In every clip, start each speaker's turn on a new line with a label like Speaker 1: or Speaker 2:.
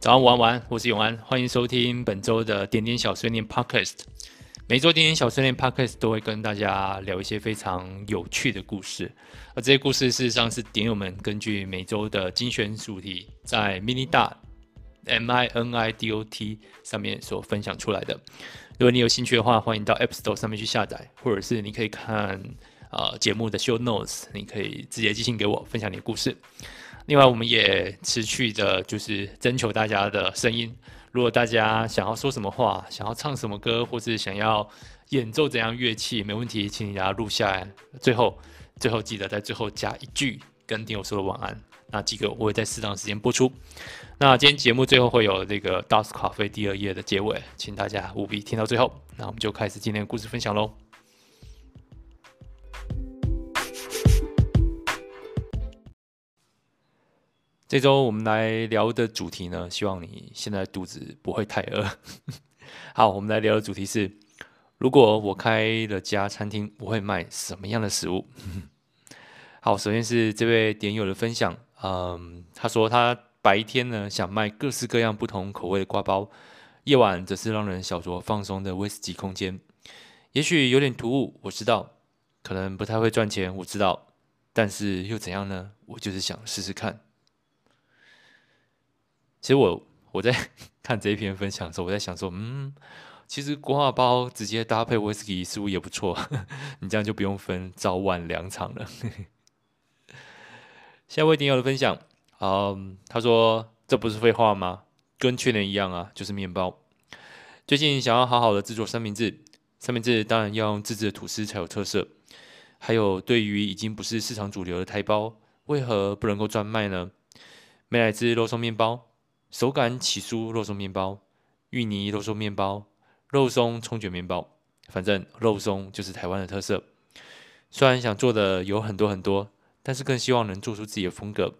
Speaker 1: 早上，晚安，晚安，我是永安，欢迎收听本周的点点小碎念 Podcast。每周点点小碎念 Podcast 都会跟大家聊一些非常有趣的故事，而这些故事事实上是点友们根据每周的精选主题，在 Mini d M I N I D O T 上面所分享出来的。如果你有兴趣的话，欢迎到 App Store 上面去下载，或者是你可以看。呃，节目的 show notes，你可以直接寄信给我，分享你的故事。另外，我们也持续的，就是征求大家的声音。如果大家想要说什么话，想要唱什么歌，或是想要演奏怎样乐器，没问题，请你把它录下来。最后，最后记得在最后加一句跟听友说的晚安。那几个我会在适当时间播出。那今天节目最后会有这个 DOS 咖啡第二页的结尾，请大家务必听到最后。那我们就开始今天的故事分享喽。这周我们来聊的主题呢，希望你现在肚子不会太饿。好，我们来聊的主题是：如果我开了家餐厅，我会卖什么样的食物？好，首先是这位点友的分享。嗯，他说他白天呢想卖各式各样不同口味的刈包，夜晚则是让人小酌放松的威士忌空间。也许有点突兀，我知道，可能不太会赚钱，我知道，但是又怎样呢？我就是想试试看。其实我我在 看这一篇分享的时候，我在想说，嗯，其实国画包直接搭配威士忌似乎也不错，你这样就不用分早晚两场了。下一位点友的分享，嗯，他说这不是废话吗？跟去年一样啊，就是面包。最近想要好好的制作三明治，三明治当然要用自制的吐司才有特色。还有对于已经不是市场主流的台包，为何不能够专卖呢？美乃滋肉松面包。手感起酥肉松面包、芋泥肉松面包、肉松葱卷面包，反正肉松就是台湾的特色。虽然想做的有很多很多，但是更希望能做出自己的风格。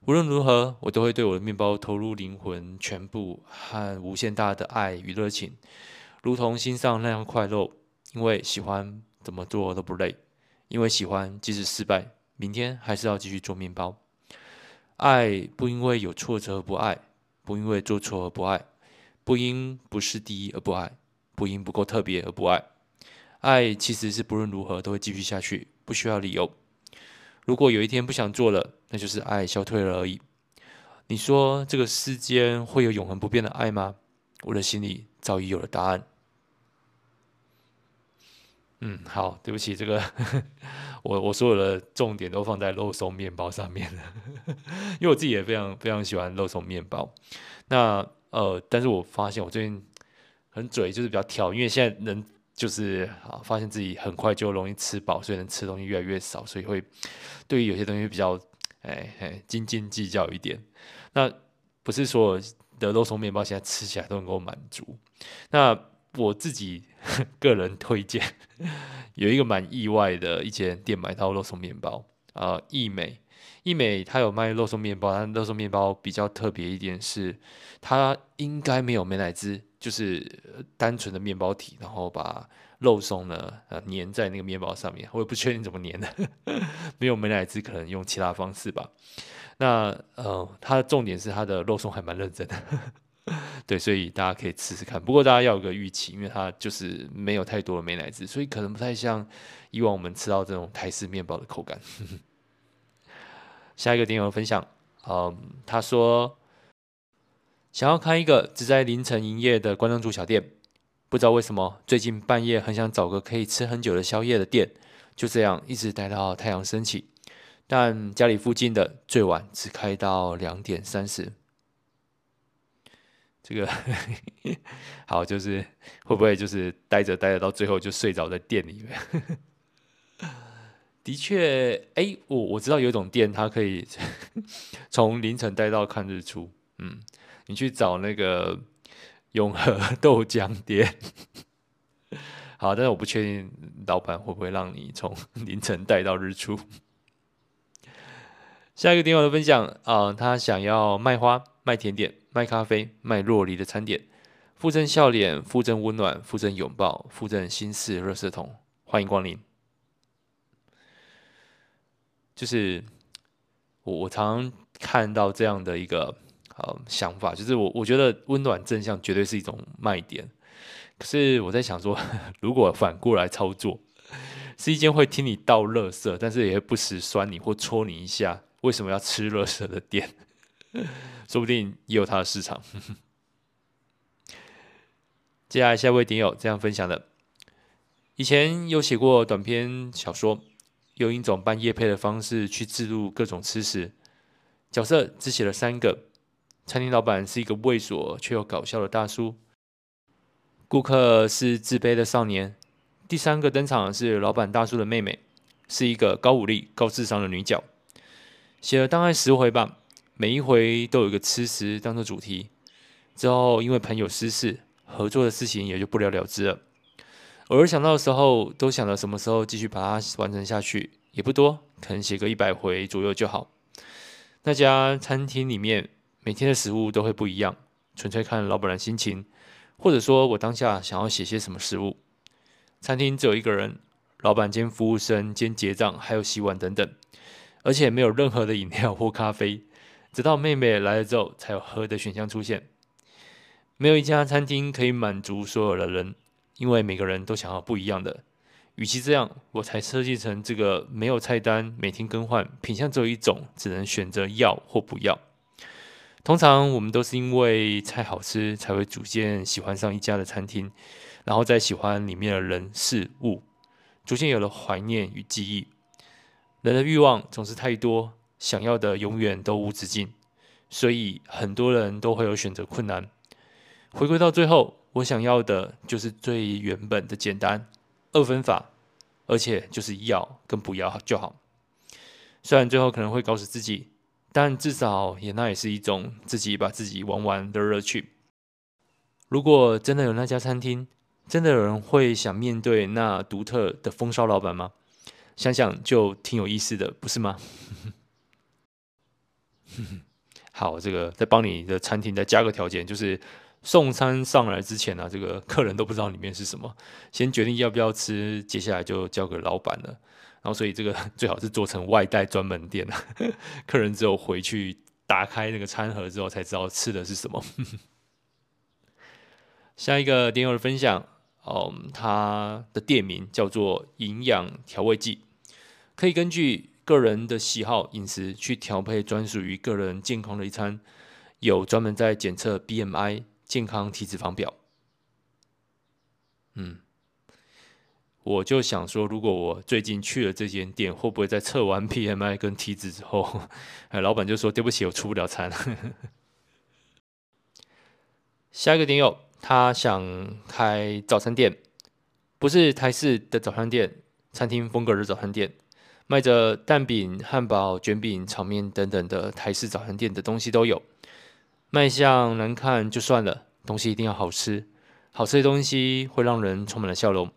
Speaker 1: 无论如何，我都会对我的面包投入灵魂、全部和无限大的爱与热情，如同心上那样快乐。因为喜欢，怎么做都不累。因为喜欢，即使失败，明天还是要继续做面包。爱不因为有挫折而不爱，不因为做错而不爱，不因不是第一而不爱，不因不够特别而不爱。爱其实是不论如何都会继续下去，不需要理由。如果有一天不想做了，那就是爱消退了而已。你说这个世间会有永恒不变的爱吗？我的心里早已有了答案。嗯，好，对不起，这个 我我所有的重点都放在肉松面包上面了，因为我自己也非常非常喜欢肉松面包。那呃，但是我发现我最近很嘴，就是比较挑，因为现在人就是啊，发现自己很快就容易吃饱，所以能吃东西越来越少，所以会对于有些东西比较哎哎斤斤计较一点。那不是说的肉松面包现在吃起来都能够满足。那我自己 个人推荐，有一个蛮意外的一间店买到肉松面包啊，益美，益美它有卖肉松面包，但肉松面包比较特别一点是，它应该没有美乃滋，就是单纯的面包体，然后把肉松呢呃粘在那个面包上面，我也不确定怎么粘的，没有美乃滋，可能用其他方式吧。那呃，它的重点是它的肉松还蛮认真的。对，所以大家可以试试看。不过大家要有个预期，因为它就是没有太多的美乃滋，所以可能不太像以往我们吃到这种台式面包的口感。下一个点友分享，嗯，他说想要开一个只在凌晨营业的关东煮小店，不知道为什么最近半夜很想找个可以吃很久的宵夜的店，就这样一直待到太阳升起。但家里附近的最晚只开到两点三十。这个 好，就是会不会就是待着待着到最后就睡着在店里面？的确，哎，我我知道有一种店，它可以 从凌晨待到看日出。嗯，你去找那个永和豆浆店。好，但是我不确定老板会不会让你从凌晨待到日出。下一个点友的分享啊、他想要卖花、卖甜点。卖咖啡，卖洛梨的餐点，附赠笑脸，附赠温暖，附赠拥抱，附赠心事，热色桶，欢迎光临。就是我，我常常看到这样的一个呃想法，就是我我觉得温暖正向绝对是一种卖点。可是我在想说，如果反过来操作，是一间会听你倒垃圾，但是也会不时酸你或戳你一下，为什么要吃垃圾的店？说不定也有它的市场。接下来下一位点友这样分享的：以前有写过短篇小说，用一种半夜配的方式去置入各种吃食，角色只写了三个。餐厅老板是一个猥琐却又搞笑的大叔，顾客是自卑的少年。第三个登场的是老板大叔的妹妹，是一个高武力、高智商的女角。写了大概十回吧，每一回都有一个吃食当做主题。之后因为朋友失事，合作的事情也就不了了之了。偶尔想到的时候，都想着什么时候继续把它完成下去，也不多，可能写个一百回左右就好。那家餐厅里面每天的食物都会不一样，纯粹看老板的心情，或者说我当下想要写些什么食物。餐厅只有一个人，老板兼服务生兼结账，还有洗碗等等，而且没有任何的饮料或咖啡。直到妹妹来了之后，才有喝的选项出现。没有一家餐厅可以满足所有的人，因为每个人都想要不一样的。与其这样，我才设计成这个没有菜单，每天更换，品相只有一种，只能选择要或不要。通常我们都是因为菜好吃，才会逐渐喜欢上一家的餐厅。然后再喜欢里面的人事物，逐渐有了怀念与记忆。人的欲望总是太多，想要的永远都无止境，所以很多人都会有选择困难。回归到最后，我想要的就是最原本的简单二分法，而且就是要跟不要就好。虽然最后可能会搞死自己，但至少也那也是一种自己把自己玩完的乐趣。如果真的有那家餐厅，真的有人会想面对那独特的风骚老板吗？想想就挺有意思的，不是吗？好，这个再帮你的餐厅再加个条件，就是送餐上来之前呢、这个客人都不知道里面是什么，先决定要不要吃，接下来就交给老板了。然后，所以这个最好是做成外带专门店啊，客人只有回去打开那个餐盒之后，才知道吃的是什么。下一个点友的分享。嗯，它的店名叫做营养调味剂，可以根据个人的喜好饮食去调配专属于个人健康的一餐。有专门在检测 BMI 健康体脂肪表。嗯，我就想说，如果我最近去了这间店，会不会在测完 BMI 跟体脂之后，哎，老板就说对不起，我出不了餐。下一个点友。他想开早餐店，不是台式的早餐店，餐厅风格的早餐店，卖着蛋饼、汉堡、卷饼、炒面等等的台式早餐店的东西都有。卖相难看就算了，东西一定要好吃，好吃的东西会让人充满了笑容。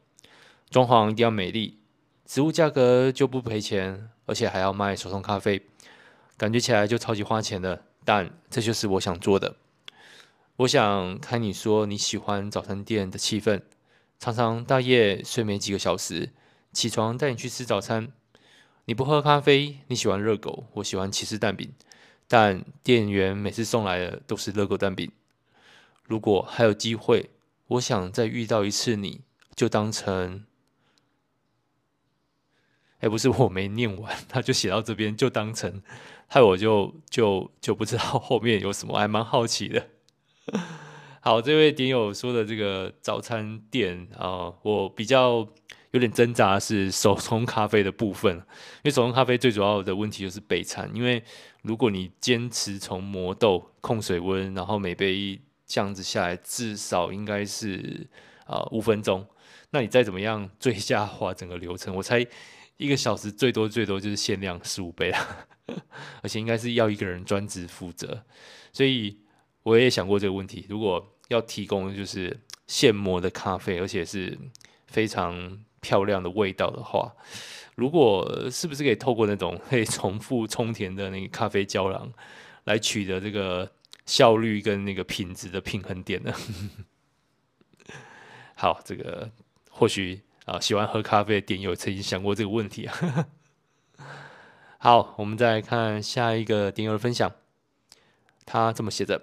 Speaker 1: 装潢一定要美丽，食物价格就不赔钱，而且还要卖手冲咖啡，感觉起来就超级花钱的，但这就是我想做的。我想看你说你喜欢早餐店的气氛，常常大夜睡没几个小时，起床带你去吃早餐。你不喝咖啡，你喜欢热狗，我喜欢起士蛋饼，但店员每次送来的都是热狗蛋饼。如果还有机会，我想再遇到一次你，就当成……哎，不是我没念完，他就写到这边，就当成，害我就就就不知道后面有什么，还蛮好奇的。好，这位点友说的这个早餐店啊、我比较有点挣扎是手冲咖啡的部分，因为手冲咖啡最主要的问题就是备餐，因为如果你坚持从磨豆、控水温，然后每杯这样子下来，至少应该是啊五分钟，那你再怎么样最下滑整个流程，我猜一个小时最多最多就是限量十五杯啦，而且应该是要一个人专职负责，所以。我也想过这个问题，如果要提供就是现磨的咖啡，而且是非常漂亮的味道的话，如果是不是可以透过那种 可以重复充填的那个咖啡胶囊，来取得这个效率跟那个品质的平衡点呢？好，这个或许啊，喜欢喝咖啡的点友曾经想过这个问题啊。好，我们再来看下一个点友的分享。他这么写着：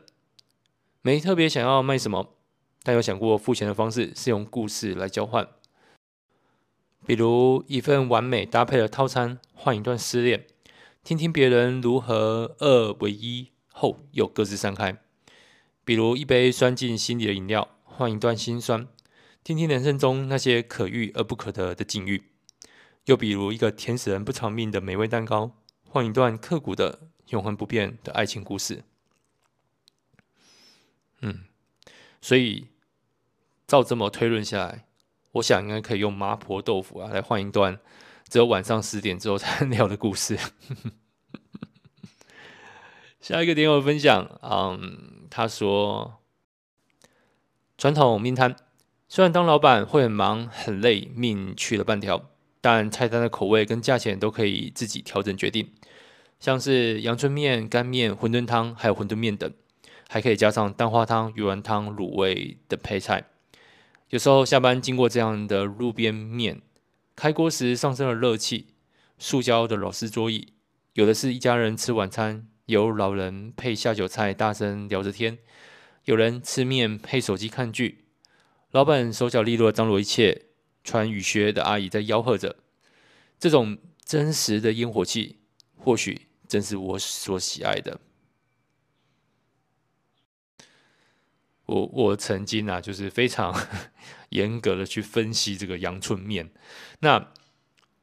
Speaker 1: 没特别想要卖什么，但有想过付钱的方式是用故事来交换，比如一份完美搭配的套餐换一段失恋，听听别人如何二为一后又各自散开；比如一杯酸进心里的饮料换一段心酸，听听人生中那些可遇而不可得的境遇；又比如一个甜死人不偿命的美味蛋糕换一段刻骨的永恒不变的爱情故事。嗯，所以照这么推论下来，我想应该可以用麻婆豆腐啊来换一段只有晚上十点之后才能聊的故事。下一个点友分享，嗯，他说，传统面摊虽然当老板会很忙很累，命去了半条，但菜单的口味跟价钱都可以自己调整决定，像是阳春面、干面、馄饨汤，还有馄饨面等。还可以加上蛋花汤、鱼丸汤、卤味等配菜。有时候下班经过这样的路边面，开锅时上升了热气。塑胶的老式桌椅，有的是一家人吃晚餐，有老人配下酒菜大声聊着天，有人吃面配手机看剧。老板手脚利落，张罗一切。穿雨靴的阿姨在吆喝着。这种真实的烟火气，或许正是我所喜爱的。我我曾经啊，就是非常 严格的去分析这个阳春面。那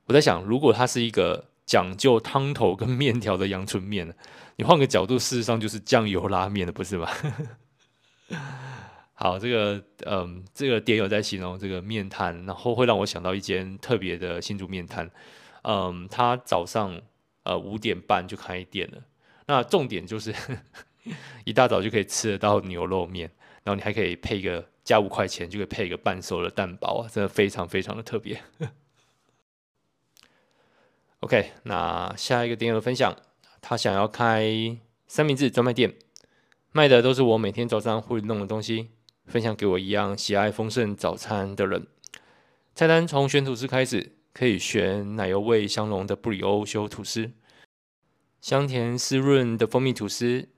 Speaker 1: 我在想，如果它是一个讲究汤头跟面条的阳春面，你换个角度，事实上就是酱油拉面的，不是吗？好，这个嗯，这个点有在形容这个面摊，然后会让我想到一间特别的新竹面摊。嗯，它早上呃五点半就开店了。那重点就是 一大早就可以吃得到牛肉面。然后你还可以配一个加五块钱就可以配一个半熟的蛋堡啊，真的非常非常的特别。OK，那下一个点友分享，他想要开三明治专卖店，卖的都是我每天早上会弄的东西，分享给我一样喜爱丰盛早餐的人。菜单从选吐司开始，可以选奶油味香浓的布里欧修吐司，香甜湿润的蜂蜜吐司。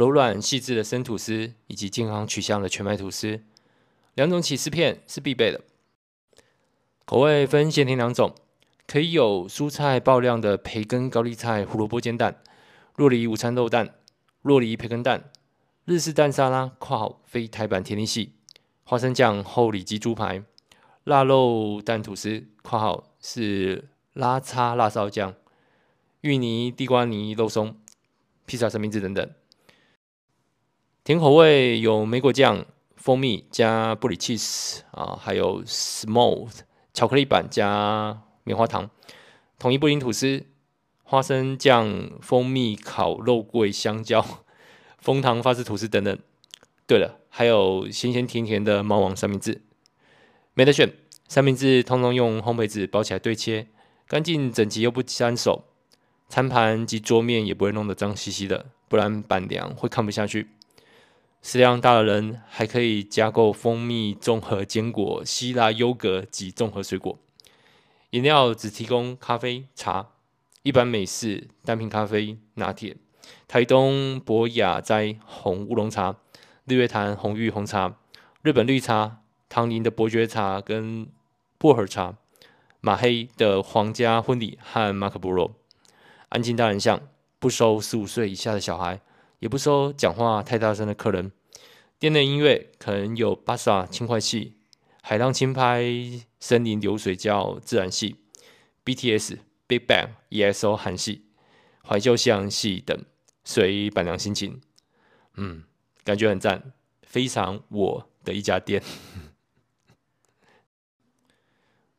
Speaker 1: 柔软细致的生吐司，以及健康取向的全麦吐司，两种起司片是必备的。口味分咸甜两种，可以有蔬菜爆量的培根高丽菜胡萝卜煎蛋、洛梨午餐肉蛋、洛梨培根蛋、日式蛋沙拉（括号非台版甜腻系）、花生酱厚里脊猪排、腊肉蛋吐司（括号是拉叉辣烧酱）、芋泥地瓜泥肉松、披萨三明治等等。甜口味有莓果酱、蜂蜜加布里 cheese 啊，还有 smooth 巧克力版加棉花糖，统一布丁吐司、花生酱、蜂蜜烤肉桂香蕉、枫糖法式吐司等等。对了，还有咸咸甜甜的猫王三明治，没得选。三明治通通用烘焙纸包起来对切，干净整齐又不沾手，餐盘及桌面也不会弄得脏兮兮的，不然板娘会看不下去。食量大的人还可以加购蜂蜜综合坚果、希腊优格及综合水果。饮料只提供咖啡、茶、一般美式单品咖啡、拿铁、台东博雅斋红乌龙茶、日月潭红玉红茶、日本绿茶、唐宁的伯爵茶跟薄荷茶、马黑的皇家婚礼和马可波罗。安静大人像不收十五岁以下的小孩。也不收讲话太大声的客人。店内音乐可能有巴萨轻快系、海浪轻拍、森林流水叫自然系、BTS、Big Bang、EXO 韩系、怀旧西洋系等，随板娘心情。嗯，感觉很赞，非常我的一家店。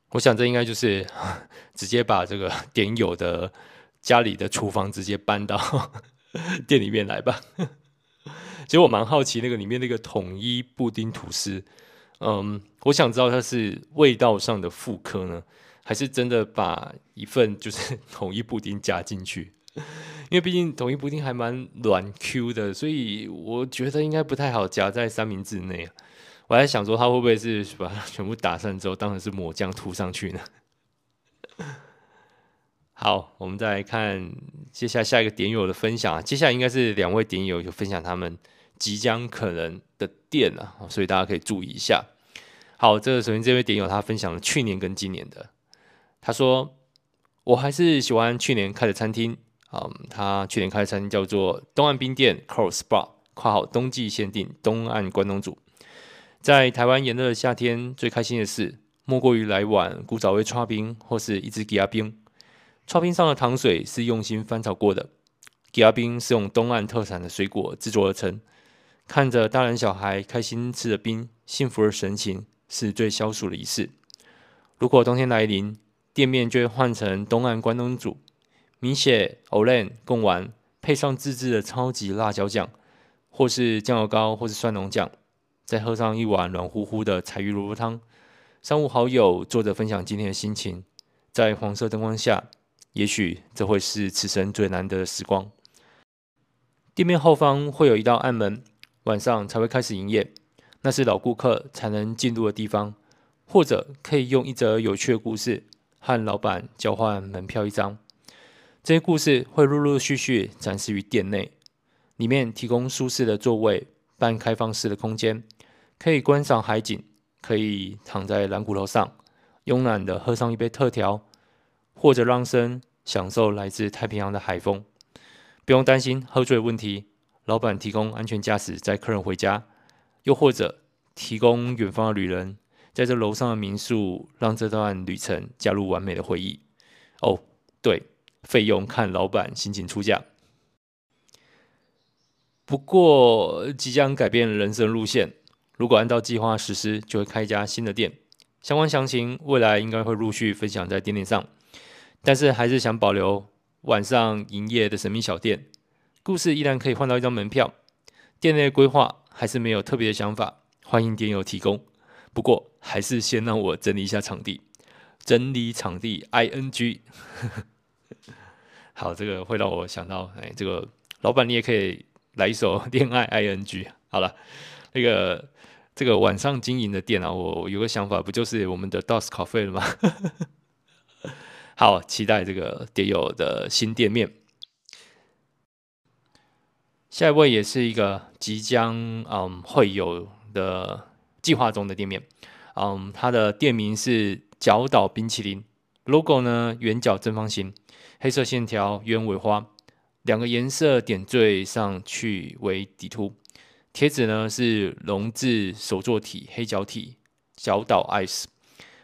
Speaker 1: 我想这应该就是直接把这个点友的家里的厨房直接搬到。店里面来吧。其实我蛮好奇那个里面那个统一布丁吐司，嗯，我想知道它是味道上的复刻呢，还是真的把一份就是 统一布丁加进去？因为毕竟统一布丁还蛮软 Q 的，所以我觉得应该不太好夹在三明治内。我还想说，它会不会是把它全部打散之后当成是抹酱涂上去呢？好，我们再来看接下来下一个点友的分享啊。接下来应该是两位点友有分享他们即将可能的店啊，所以大家可以注意一下。好，这个首先这位点友他分享了去年跟今年的，他说我还是喜欢去年开的餐厅，嗯，他去年开的餐厅叫做东岸冰店 Coral Spa，括号冬季限定东岸关东煮。在台湾炎热的夏天，最开心的事莫过于来碗古早味剉冰或是一支枝仔冰。剉冰上的糖水是用心翻炒过的，枝仔冰是用东岸特产的水果制作而成。看着大人小孩开心吃着冰，幸福的神情是最消暑的仪式。如果冬天来临，店面就会换成东岸关东煮，米血、欧蕾贡丸，配上自制的超级辣椒酱，或是酱油膏，或是蒜蓉酱。再喝上一碗暖乎乎的柴鱼萝卜汤，三五好友坐着分享今天的心情，在黄色灯光下，也许这会是此生最难得的时光。店面后方会有一道暗门，晚上才会开始营业，那是老顾客才能进入的地方，或者可以用一则有趣的故事和老板交换门票一张。这些故事会陆陆续续展示于店内，里面提供舒适的座位，半开放式的空间。可以观赏海景，可以躺在蓝骨头上，慵懒的喝上一杯特调，或者让身享受来自太平洋的海风，不用担心喝醉问题。老板提供安全驾驶载客人回家，又或者提供远方的旅人在这楼上的民宿，让这段旅程加入完美的回忆。哦，对，费用看老板心情出价。不过即将改变人生路线。如果按照计划实施，就会开一家新的店。相关详情未来应该会陆续分享在店面上。但是还是想保留晚上营业的神秘小店。故事依然可以换到一张门票。店内规划还是没有特别的想法，欢迎店友提供。不过还是先让我整理一下场地。整理场地，ing。好，这个会让我想到，哎，这个老板你也可以来一首恋爱 ing。好了，那个。这个晚上经营的店啊，我有个想法，不就是我们的 DOS Cafe 了吗？好，期待这个蝶友的新店面。下一位也是一个即将嗯会有的计划中的店面，嗯，它的店名是角岛冰淇淋，logo 呢圆角正方形，黑色线条鸢尾花，两个颜色点缀上去为底图。贴纸呢是龙字手作体黑脚体角岛 ice，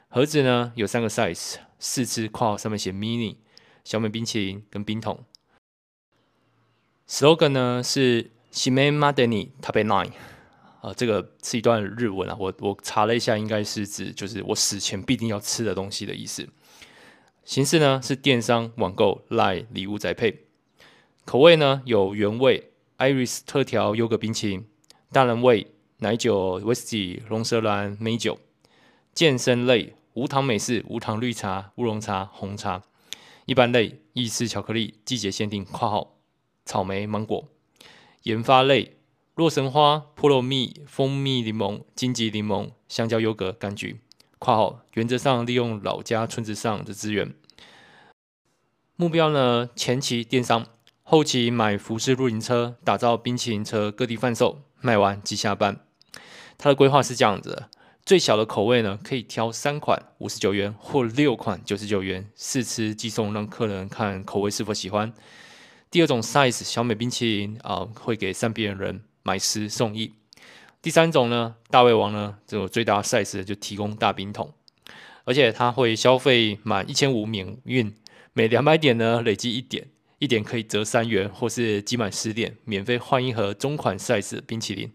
Speaker 1: 盒子呢有三个 size，四支括号上面写 mini 小美冰淇淋跟冰桶。slogan 呢是缔めまでに食べない，啊，这个是一段日文啊，我我查了一下，应该是指就是我死前必定要吃的东西的意思。形式呢是电商网购 LINE 礼物宅配，口味呢有原味 Iris 特调优格冰淇淋。大人味奶酒、威士忌、龙舌兰、美酒；健身类 无糖美式、无糖绿茶、乌龙茶、红茶；一般类意式巧克力、季节限定（括号草莓、芒果）；研发类洛神花、菠萝蜜、蜂蜜柠檬、金桔柠檬、香蕉优格、柑橘（括号原则上利用老家村子上的资源）。目标呢？前期电商，后期买福斯露营车，打造冰淇淋车，各地贩售。卖完即下班。他的规划是这样子：最小的口味呢，可以挑三款五十九元或六款九十九元，试吃寄送，让客人看口味是否喜欢。第二种 size 小美冰淇淋啊、会给善别人买十送一。第三种呢，大胃王呢，这种最大 size 就提供大冰桶，而且他会消费满一千五免运，每两百点呢累积一点。一点可以折三元，或是积满十点免费换一盒中款 size 冰淇淋。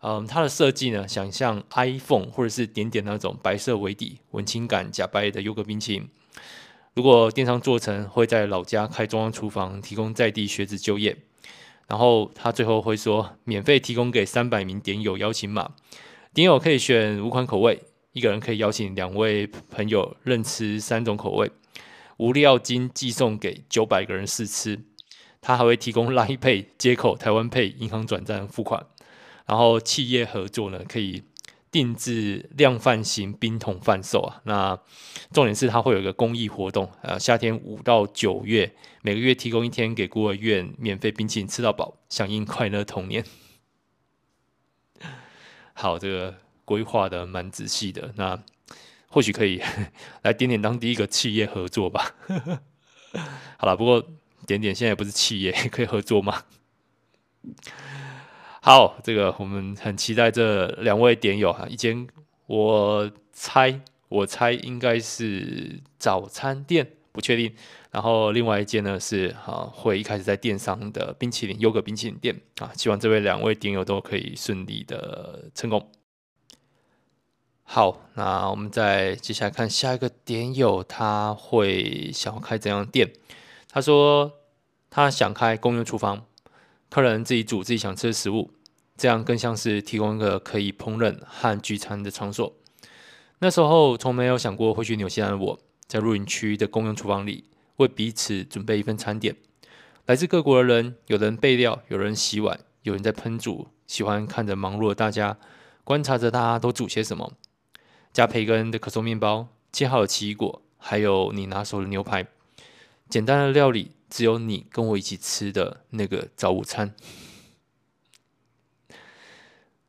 Speaker 1: 嗯，它的设计呢，想像 iPhone 或者是点点那种白色为底、文青感假白的优格冰淇淋。如果电商做成，会在老家开中央厨房，提供在地学子就业。然后他最后会说，免费提供给三百名点友邀请码，点友可以选五款口味，一个人可以邀请两位朋友任吃三种口味。无料金寄送给九百个人试吃，他还会提供 Line Pay 接口、台湾 Pay 银行转账付款，然后企业合作呢，可以定制量贩型冰桶贩售啊。那重点是它会有一个公益活动，呃，夏天五到九月，每个月提供一天给孤儿院免费冰淇淋吃到饱，响应快乐童年。好，这个规划的蛮仔细的，那或许可以来点点当第一个企业合作吧。好了，不过点点现在不是企业，可以合作吗？好，这个我们很期待这两位点友哈，一间我猜我猜应该是早餐店，不确定。然后另外一间呢是啊，会一开始在电商的冰淇淋优格冰淇淋店啊，希望这位两位点友都可以顺利的成功。好，那我们再接下来看下一个点友，他会想要开怎样的店？他说他想开公用厨房，客人自己煮自己想吃的食物。这样更像是提供一个可以烹饪和聚餐的场所。那时候从没有想过会去纽西兰我，在露营区的公用厨房里为彼此准备一份餐点。来自各国的人，有人备料，有人洗碗，有人在烹煮。喜欢看着忙碌的大家，观察着大家都煮些什么。加培根的可颂面包，切好的奇异果，还有你拿手的牛排。简单的料理，只有你跟我一起吃的那个早午餐。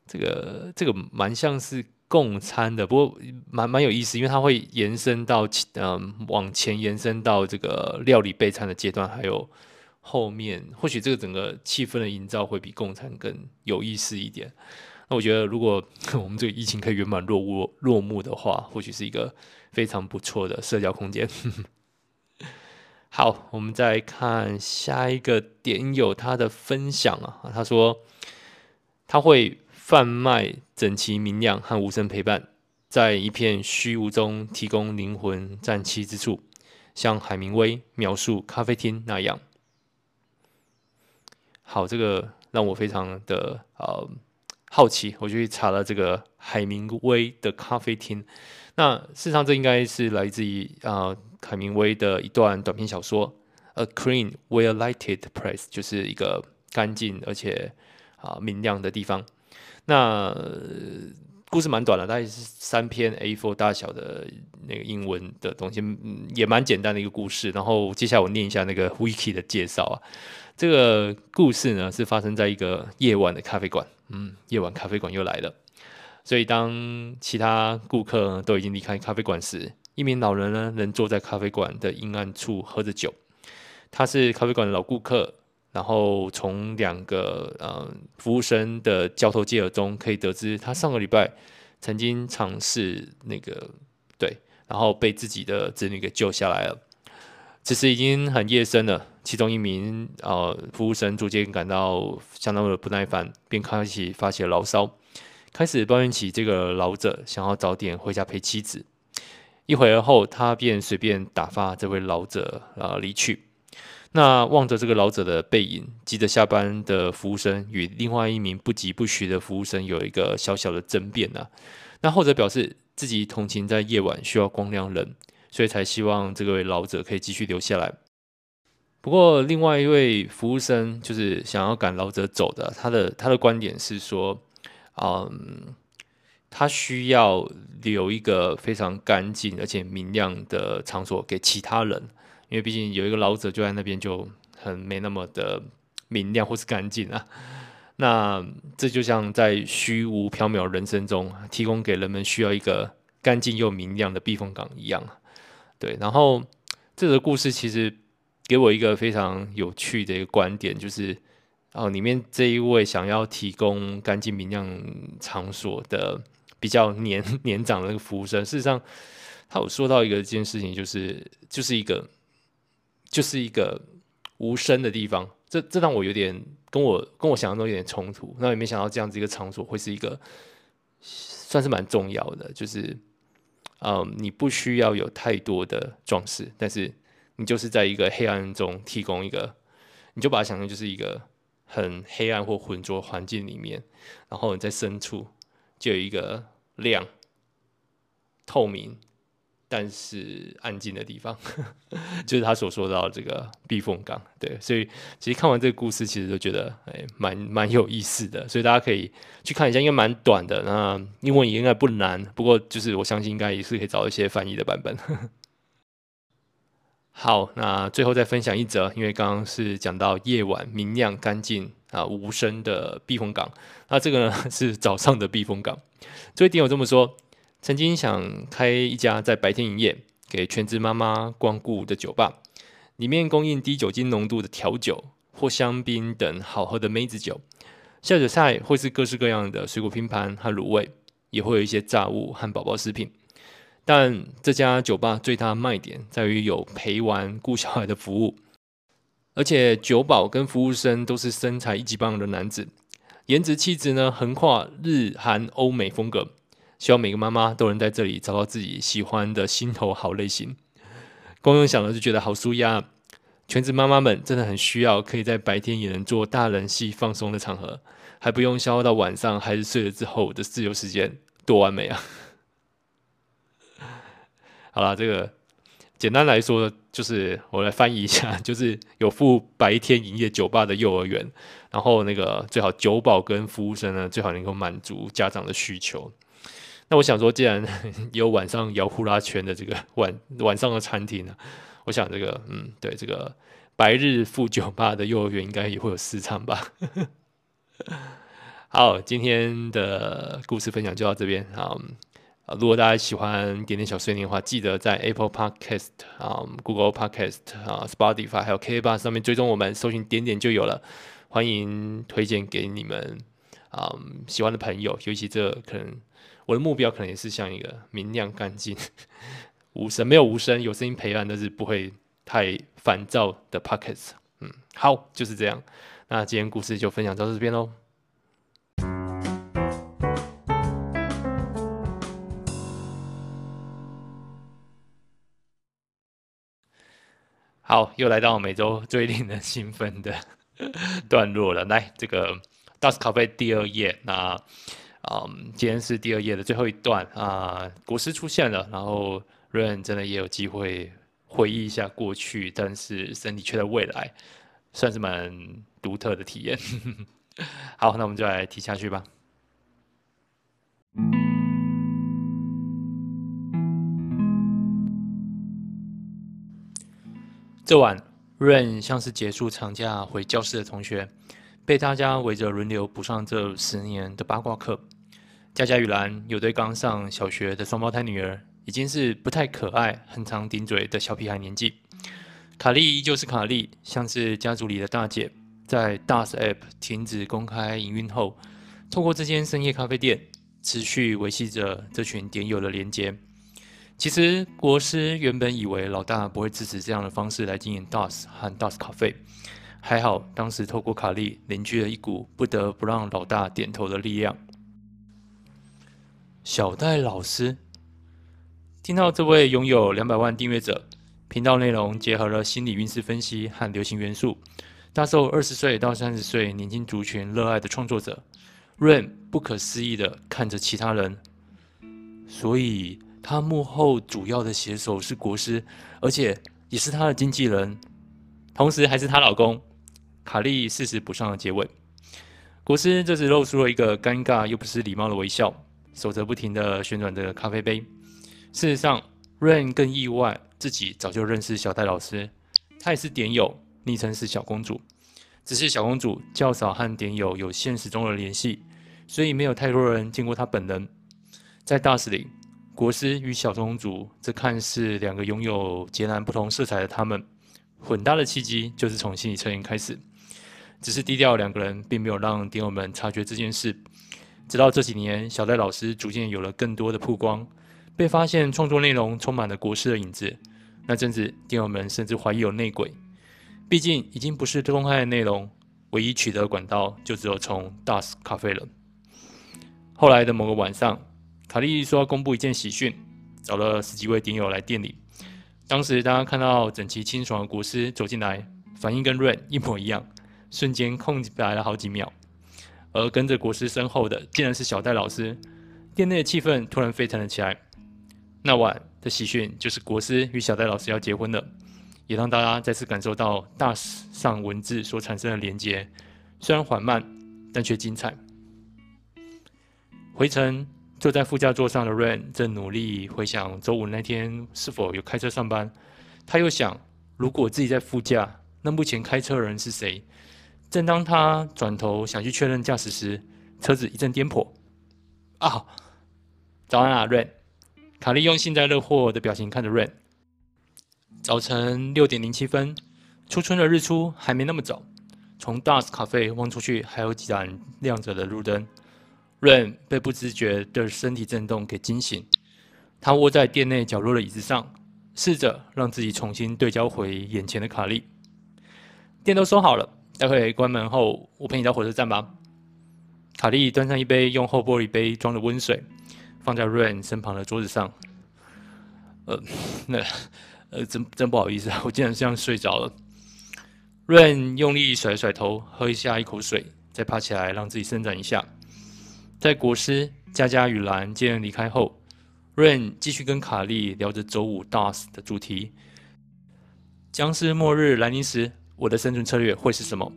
Speaker 1: 这个这个蛮像是共餐的，不过蛮蛮有意思，因为它会延伸到嗯往前延伸到这个料理备餐的阶段，还有后面或许这个整个气氛的营造会比共餐更有意思一点。那我觉得如果我们这个疫情可以圆满落幕落幕的话，或许是一个非常不错的社交空间。好，我们再看下一个点友他的分享啊，他说他会。贩卖整齐明亮和无声陪伴，在一片虚无中提供灵魂暂栖之处，像海明威描述咖啡厅那样。好，这个让我非常的呃好奇，我就去查了这个海明威的咖啡厅。那事实上，这应该是来自于啊、海明威的一段短篇小说《A Clean, Well-Lighted Place》，就是一个干净而且啊、明亮的地方。那故事蛮短的，大概是三篇 A4 大小的那个英文的东西，也蛮简单的一个故事。然后接下来我念一下那个 Wiki 的介绍啊。这个故事呢是发生在一个夜晚的咖啡馆，嗯，夜晚咖啡馆又来了。所以当其他顾客都已经离开咖啡馆时，一名老人呢仍坐在咖啡馆的阴暗处喝着酒。他是咖啡馆的老顾客。然后从两个呃服务生的交头接耳中可以得知，他上个礼拜曾经尝试那个对，然后被自己的子女给救下来了。此时已经很夜深了，其中一名呃服务生逐渐感到相当的不耐烦，便开始发起了牢骚，开始抱怨起这个老者想要早点回家陪妻子。一会儿后，他便随便打发这位老者、呃、离去。那望着这个老者的背影，急着下班的服务生与另外一名不疾不徐的服务生有一个小小的争辩呢、啊。那后者表示自己同情在夜晚需要光亮人，所以才希望这位老者可以继续留下来。不过另外一位服务生就是想要赶老者走的，他的他的观点是说，嗯，他需要留一个非常干净而且明亮的场所给其他人。因为毕竟有一个老者就在那边，就很没那么的明亮或是干净啊。那这就像在虚无缥缈人生中，提供给人们需要一个干净又明亮的避风港一样。对，然后这个故事其实给我一个非常有趣的一个观点，就是哦，里面这一位想要提供干净明亮场所的比较年 年长的那个服务生，事实上他有说到一个一件事情，就是就是一个。就是一个无声的地方，这这让我有点跟我跟我想象中有点冲突。那也没想到这样子一个场所会是一个算是蛮重要的，就是嗯，你不需要有太多的装饰，但是你就是在一个黑暗中提供一个，你就把它想象就是一个很黑暗或浑浊环境里面，然后你在深处就有一个亮、透明，但是安静的地方，就是他所说到这个避风港。对，所以其实看完这个故事，其实都觉得哎，蛮蛮有意思的。所以大家可以去看一下，应该蛮短的。那英文也应该不难，不过就是我相信应该也是可以找一些翻译的版本。好，那最后再分享一则，因为刚刚是讲到夜晚明亮干净啊无声的避风港，那这个呢是早上的避风港。这位点我这么说。曾经想开一家在白天营业、给全职妈妈光顾的酒吧，里面供应低酒精浓度的调酒或香槟等好喝的梅子酒，下酒菜会是各式各样的水果拼盘和卤味，也会有一些炸物和宝宝食品。但这家酒吧最大卖点在于有陪玩顾小孩的服务，而且酒保跟服务生都是身材一级棒的男子，颜值气质呢横跨日韩欧美风格。希望每个妈妈都能在这里找到自己喜欢的心头好类型。光用想了就觉得好舒压。全职妈妈们真的很需要可以在白天也能做大人戏放松的场合，还不用消耗到晚上孩子睡了之后的自由时间，多完美啊！好了，这个简单来说就是我来翻译一下，就是有附白天营业酒吧的幼儿园，然后那个最好酒保跟服务生呢，最好能够满足家长的需求。那我想说，既然 有晚上摇呼啦圈的这个晚晚上的餐厅呢，我想这个嗯，对这个白日附酒吧的幼儿园应该也会有市场吧。好，今天的故事分享就到这边啊。如果大家喜欢点点小碎念的话，记得在 Apple Podcast 啊、Google Podcast 啊、Spotify 还有 KKBOX 上面追踪我们，搜寻点点就有了。欢迎推荐给你们啊喜欢的朋友，尤其这可能。我的目标可能也是像一个明亮干净、无声没有无声有声音陪伴，但是不会太烦躁的 pockets。嗯，好，就是这样。那今天故事就分享到这边喽。好，又来到每周最令人兴奋的 段落了。来，这个 DOS 咖啡第二页，那。嗯，今天是第二页的最后一段啊，国师出现了，然后 Rain 真的也有机会回忆一下过去，但是身体却在未来，算是蛮独特的体验。好，那我们就来提下去吧。这晚 Rain 像是结束长假回教室的同学，被大家围着轮流补上这十年的八卦课。佳佳与兰有对刚上小学的双胞胎女儿，已经是不太可爱、很常顶嘴的小屁孩年纪。卡莉依旧是卡莉，像是家族里的大姐，在 DOS App 停止公开营运后，透过这间深夜咖啡店，持续维系着这群点友的连接。其实国师原本以为老大不会支持这样的方式来经营 DOS 和 DOS 咖啡，还好当时透过卡利凝聚了一股不得不让老大点头的力量。小戴老师听到这位拥有两百万订阅者、频道内容结合了心理运势分析和流行元素，大受二十岁到三十岁年轻族群热爱的创作者 Rain，不可思议的看着其他人。所以，他幕后主要的写手是国师，而且也是他的经纪人，同时还是她老公。卡莉适时补上了结尾。国师这时露出了一个尴尬又不失礼貌的微笑。手则不停地旋转着咖啡杯。事实上，Rain 更意外，自己早就认识小戴老师，她也是点友，昵称是小公主。只是小公主较少和点友有现实中的联系，所以没有太多人见过她本人。在 DOS 里，国师与小公主这看似两个拥有截然不同色彩的他们，混搭的契机就是从心理测验开始。只是低调两个人，并没有让点友们察觉这件事。直到这几年，小戴老师逐渐有了更多的曝光，被发现创作内容充满了国师的影子。那阵子，点友们甚至怀疑有内鬼。毕竟已经不是公开的内容，唯一取得管道就只有从 DOS 咖啡了。后来的某个晚上，卡莉说要公布一件喜讯，找了十几位点友来店里。当时大家看到整齐清爽的国师走进来，反应跟 Ren 一模一样，瞬间空白了好几秒。而跟着国师身后的，竟然是小戴老师。店内的气氛突然沸腾了起来。那晚，的喜讯就是国师与小戴老师要结婚了，也让大家再次感受到大上文字所产生的连接，虽然缓慢，但却精彩。回程坐在副驾座上的 Rain 正努力回想周五那天是否有开车上班，他又想，如果自己在副驾，那目前开车的人是谁？正当他转头想去确认驾驶时，车子一阵颠簸。啊，早安啊，Rain。卡利用幸灾乐祸的表情看着 Rain。早晨六点零七分，初春的日出还没那么早。从 Dust 咖啡望出去，还有几盏亮着的路灯。Rain 被不自觉的身体震动给惊醒，他窝在店内角落的椅子上，试着让自己重新对焦回眼前的卡莉。店都收好了，待会关门后，我陪你到火车站吧。卡莉端上一杯用厚玻璃杯装的温水。放在 Rain 身旁的桌子上，呃，那呃，真真不好意思啊，我竟然这样睡着了。Rain 用力甩甩头，喝一下一口水，再爬起来让自己伸展一下。在国师、佳佳与兰接人离开后，Rain 继续跟卡莉聊着周五 DOS 的主题：僵尸末日来临时，我的生存策略会是什么？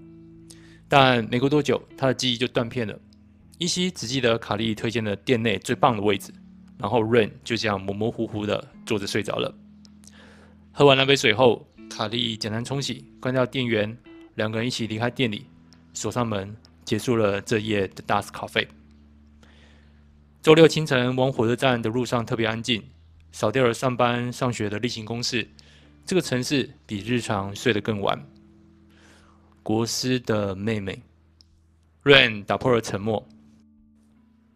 Speaker 1: 但没过多久，他的记忆就断片了。依稀只记得卡莉推荐的店内最棒的位置，然后 Rain 就这样模模糊糊的坐着睡着了。喝完那杯水后，卡莉简单冲洗，关掉电源，两个人一起离开店里，锁上门，结束了这夜的 Dust Coffee。周六清晨往火车站的路上特别安静，少掉了上班上学的例行公事。这个城市比日常睡得更晚。国师的妹妹 Rain 打破了沉默。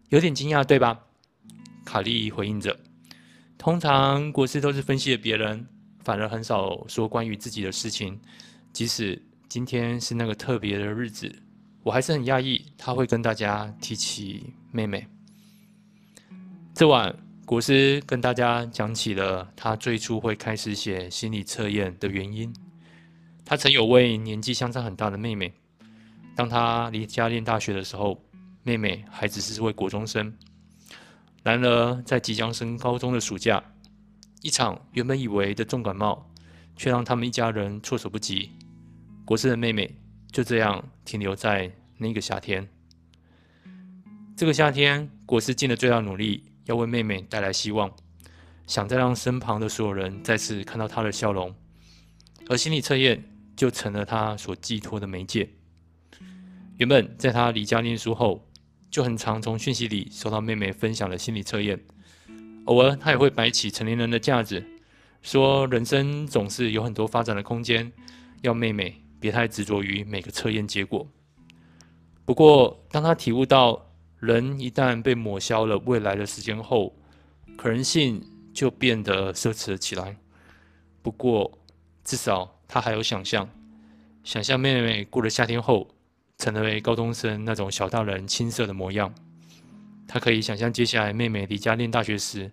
Speaker 1: 有点惊讶，对吧？卡利回应着。通常国师都是分析了别人，反而很少说关于自己的事情。即使今天是那个特别的日子，我还是很讶异他会跟大家提起妹妹。这晚，国师跟大家讲起了他最初会开始写心理测验的原因。他曾有位年纪相差很大的妹妹，当他离家念大学的时候。妹妹还只是位国中生，然而在即将升高中的暑假，一场原本以为的重感冒，却让他们一家人措手不及。国师的妹妹就这样停留在那个夏天。这个夏天，国师尽了最大努力，要为妹妹带来希望，想再让身旁的所有人再次看到她的笑容，而心理测验就成了他所寄托的媒介。原本在他离家念书后，就很常从讯息里收到妹妹分享的心理测验，偶尔他也会摆起成年人的架子，说人生总是有很多发展的空间，要妹妹别太执着于每个测验结果。不过，当他体悟到人一旦被抹消了未来的时间后，可能性就变得奢侈了起来。不过，至少他还有想象，想象妹妹过了夏天后。成为高中生那种小大人青涩的模样，他可以想象接下来妹妹离家念大学时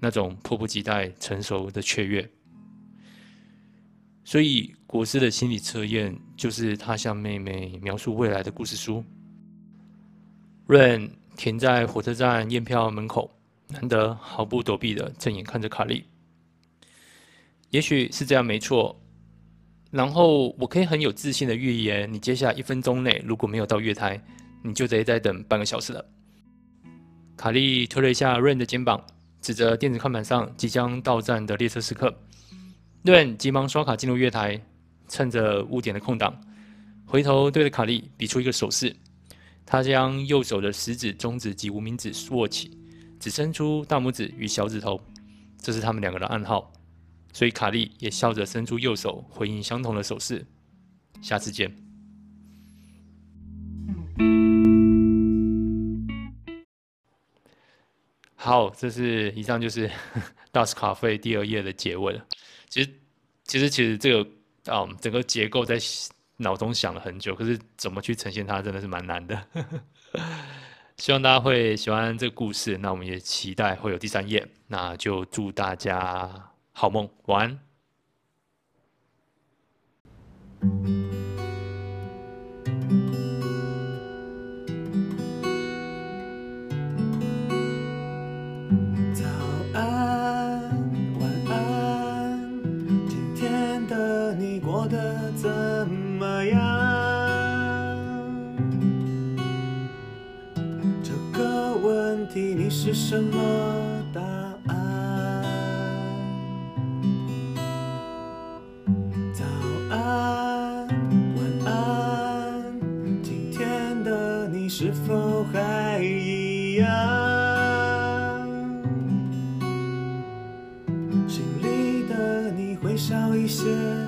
Speaker 1: 那种迫不及待成熟的雀跃。所以，国师的心理测验就是他向妹妹描述未来的故事书。Rain 停在火车站验票门口，难得毫不躲避的正眼看着卡莉。也许是这样，没错。然后我可以很有自信的预言，你接下来一分钟内如果没有到月台，你就得再等半个小时了。卡莉推了一下 Rain 的肩膀，指着电子看板上即将到站的列车时刻。Rain 急忙刷卡进入月台，趁着误点的空档，回头对着卡莉比出一个手势。他将右手的食指、中指及无名指握起，只伸出大拇指与小指头，这是他们两个的暗号。所以卡莉也笑着伸出右手回应相同的手势。下次见。好，这是以上就是 Dust Cafe 第二页的结尾了。其实，其实，其实这个啊、整个结构在脑中想了很久，可是怎么去呈现它，真的是蛮难的。希望大家会喜欢这个故事，那我们也期待会有第三页。那就祝大家。好梦，晚安。
Speaker 2: 早安，晚安。今天的你过得怎么样？这个问题你是什么？些